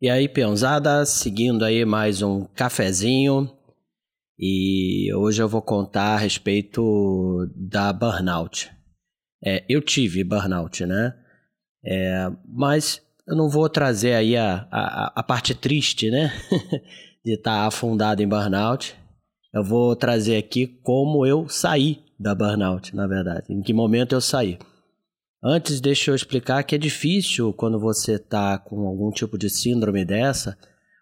E aí, peãozada, seguindo aí mais um cafezinho. E hoje eu vou contar a respeito da burnout. É, eu tive burnout, né? É, mas eu não vou trazer aí a, a, a parte triste, né? de estar tá afundado em burnout. Eu vou trazer aqui como eu saí da burnout, na verdade. Em que momento eu saí. Antes, deixa eu explicar que é difícil quando você está com algum tipo de síndrome dessa,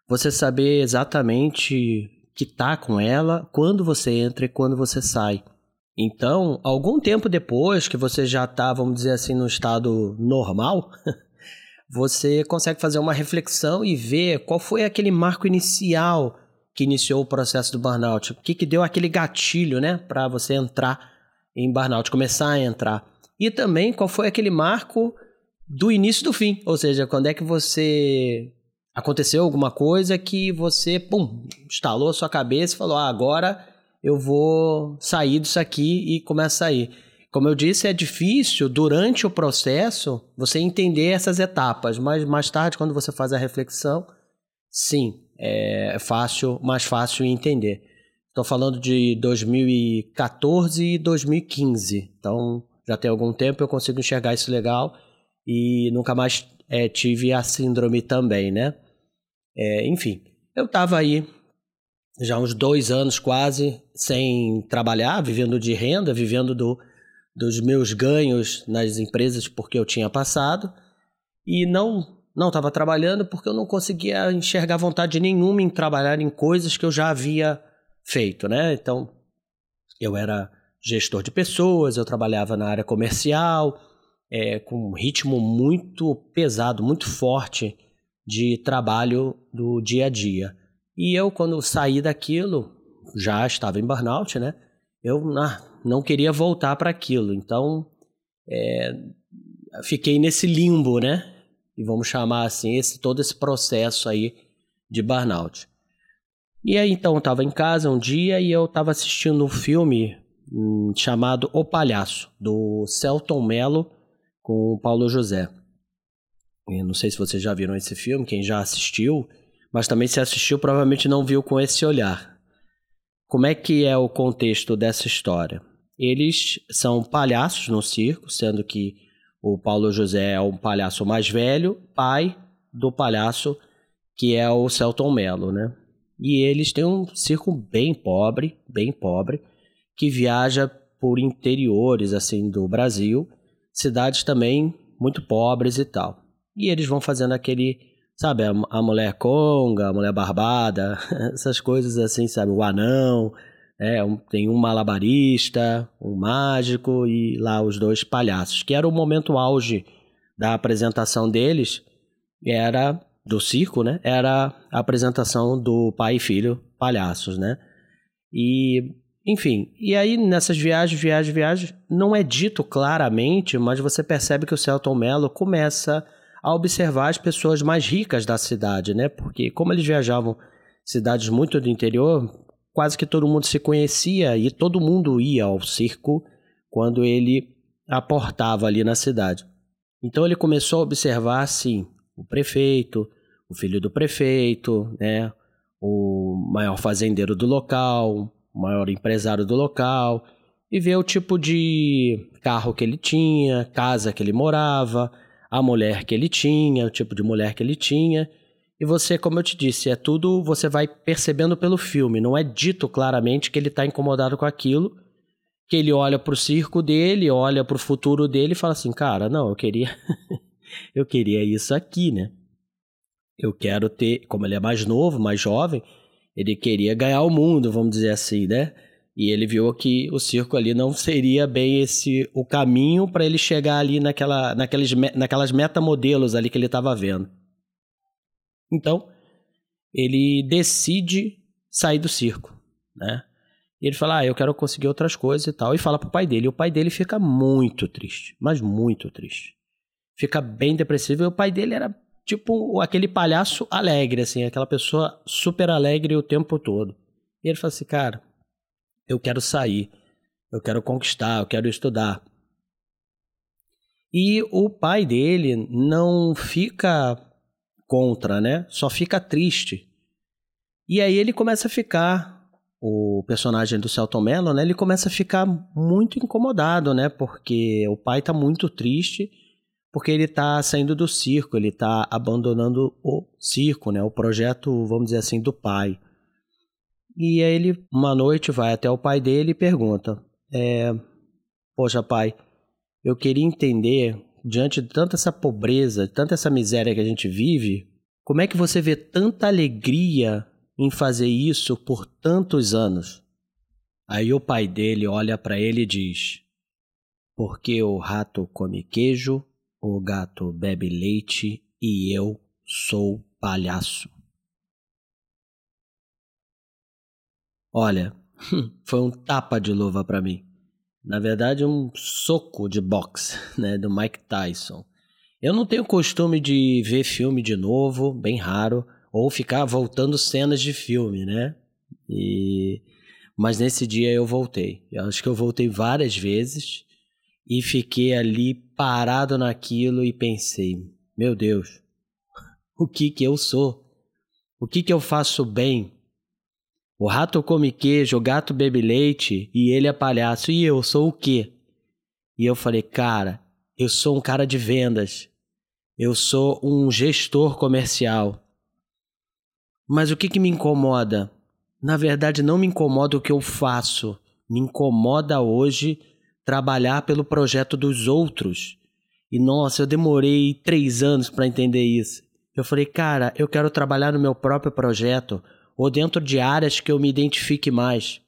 você saber exatamente que tá com ela, quando você entra e quando você sai. Então, algum tempo depois que você já está, vamos dizer assim, no estado normal, você consegue fazer uma reflexão e ver qual foi aquele marco inicial que iniciou o processo do burnout. O que, que deu aquele gatilho, né, para você entrar em burnout, começar a entrar e também qual foi aquele marco do início do fim, ou seja, quando é que você aconteceu alguma coisa que você, pum, instalou a sua cabeça e falou: ah, agora eu vou sair disso aqui e começa a sair. Como eu disse, é difícil durante o processo você entender essas etapas, mas mais tarde, quando você faz a reflexão, sim, é fácil, mais fácil entender. Estou falando de 2014 e 2015, então já tem algum tempo, eu consigo enxergar isso legal e nunca mais é, tive a síndrome também, né? É, enfim, eu estava aí já uns dois anos quase sem trabalhar, vivendo de renda, vivendo do, dos meus ganhos nas empresas porque eu tinha passado e não não estava trabalhando porque eu não conseguia enxergar vontade nenhuma em trabalhar em coisas que eu já havia feito, né? Então eu era gestor de pessoas, eu trabalhava na área comercial, é, com um ritmo muito pesado, muito forte de trabalho do dia a dia. E eu, quando saí daquilo, já estava em burnout, né? Eu ah, não queria voltar para aquilo. Então, é, fiquei nesse limbo, né? E vamos chamar assim, esse, todo esse processo aí de burnout. E aí, então, eu estava em casa um dia e eu estava assistindo um filme chamado O Palhaço, do Celton Mello com o Paulo José. Eu não sei se vocês já viram esse filme, quem já assistiu, mas também se assistiu provavelmente não viu com esse olhar. Como é que é o contexto dessa história? Eles são palhaços no circo, sendo que o Paulo José é um palhaço mais velho, pai do palhaço que é o Celton Mello, né? E eles têm um circo bem pobre, bem pobre, que viaja por interiores assim do Brasil, cidades também muito pobres e tal. E eles vão fazendo aquele, sabe, a, a mulher conga, a mulher barbada, essas coisas assim, sabe, o anão, é, um, tem um malabarista, um mágico e lá os dois palhaços, que era o momento auge da apresentação deles, era do circo, né? Era a apresentação do pai e filho palhaços, né? E enfim, e aí nessas viagens, viagens, viagens, não é dito claramente, mas você percebe que o Celton Mello começa a observar as pessoas mais ricas da cidade, né? Porque como eles viajavam cidades muito do interior, quase que todo mundo se conhecia e todo mundo ia ao circo quando ele aportava ali na cidade. Então ele começou a observar assim, o prefeito, o filho do prefeito, né? O maior fazendeiro do local, o maior empresário do local, e ver o tipo de carro que ele tinha, casa que ele morava, a mulher que ele tinha, o tipo de mulher que ele tinha. E você, como eu te disse, é tudo você vai percebendo pelo filme, não é dito claramente que ele está incomodado com aquilo, que ele olha para o circo dele, olha para o futuro dele e fala assim, cara, não, eu queria, eu queria isso aqui, né? Eu quero ter, como ele é mais novo, mais jovem, ele queria ganhar o mundo, vamos dizer assim, né? E ele viu que o circo ali não seria bem esse o caminho para ele chegar ali naquela, naqueles, naquelas metamodelos ali que ele estava vendo. Então, ele decide sair do circo, né? E ele fala, ah, eu quero conseguir outras coisas e tal. E fala pro pai dele. E o pai dele fica muito triste, mas muito triste. Fica bem depressivo. E o pai dele era tipo aquele palhaço alegre, assim, aquela pessoa super alegre o tempo todo. E ele fala assim, cara, eu quero sair, eu quero conquistar, eu quero estudar. E o pai dele não fica contra, né? Só fica triste. E aí ele começa a ficar, o personagem do Celton Mello, né? Ele começa a ficar muito incomodado, né? Porque o pai tá muito triste, porque ele tá saindo do circo, ele tá abandonando o circo, né? O projeto, vamos dizer assim, do pai. E aí ele, uma noite, vai até o pai dele e pergunta: é, Poxa, pai, eu queria entender, diante de tanta essa pobreza, tanta essa miséria que a gente vive, como é que você vê tanta alegria em fazer isso por tantos anos? Aí o pai dele olha para ele e diz: Porque o rato come queijo, o gato bebe leite e eu sou palhaço. Olha, foi um tapa de luva para mim. Na verdade, um soco de boxe, né, do Mike Tyson. Eu não tenho costume de ver filme de novo, bem raro, ou ficar voltando cenas de filme, né? E mas nesse dia eu voltei. Eu acho que eu voltei várias vezes e fiquei ali parado naquilo e pensei: meu Deus, o que que eu sou? O que que eu faço bem? O rato come queijo, o gato bebe leite e ele é palhaço. E eu sou o quê? E eu falei, cara, eu sou um cara de vendas. Eu sou um gestor comercial. Mas o que, que me incomoda? Na verdade, não me incomoda o que eu faço. Me incomoda hoje trabalhar pelo projeto dos outros. E nossa, eu demorei três anos para entender isso. Eu falei, cara, eu quero trabalhar no meu próprio projeto ou dentro de áreas que eu me identifique mais.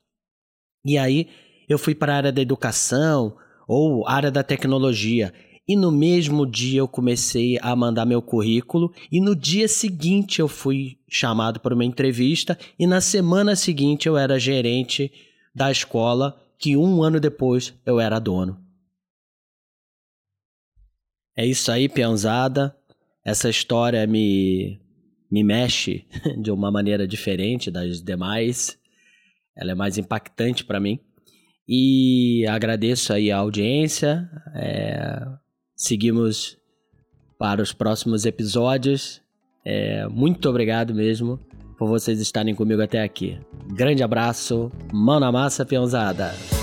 E aí eu fui para a área da educação ou área da tecnologia. E no mesmo dia eu comecei a mandar meu currículo e no dia seguinte eu fui chamado para uma entrevista e na semana seguinte eu era gerente da escola que um ano depois eu era dono. É isso aí, peãozada. Essa história me me mexe de uma maneira diferente das demais. Ela é mais impactante para mim. E agradeço aí a audiência. É, seguimos para os próximos episódios. É, muito obrigado mesmo por vocês estarem comigo até aqui. Grande abraço, mão na massa, peãozada!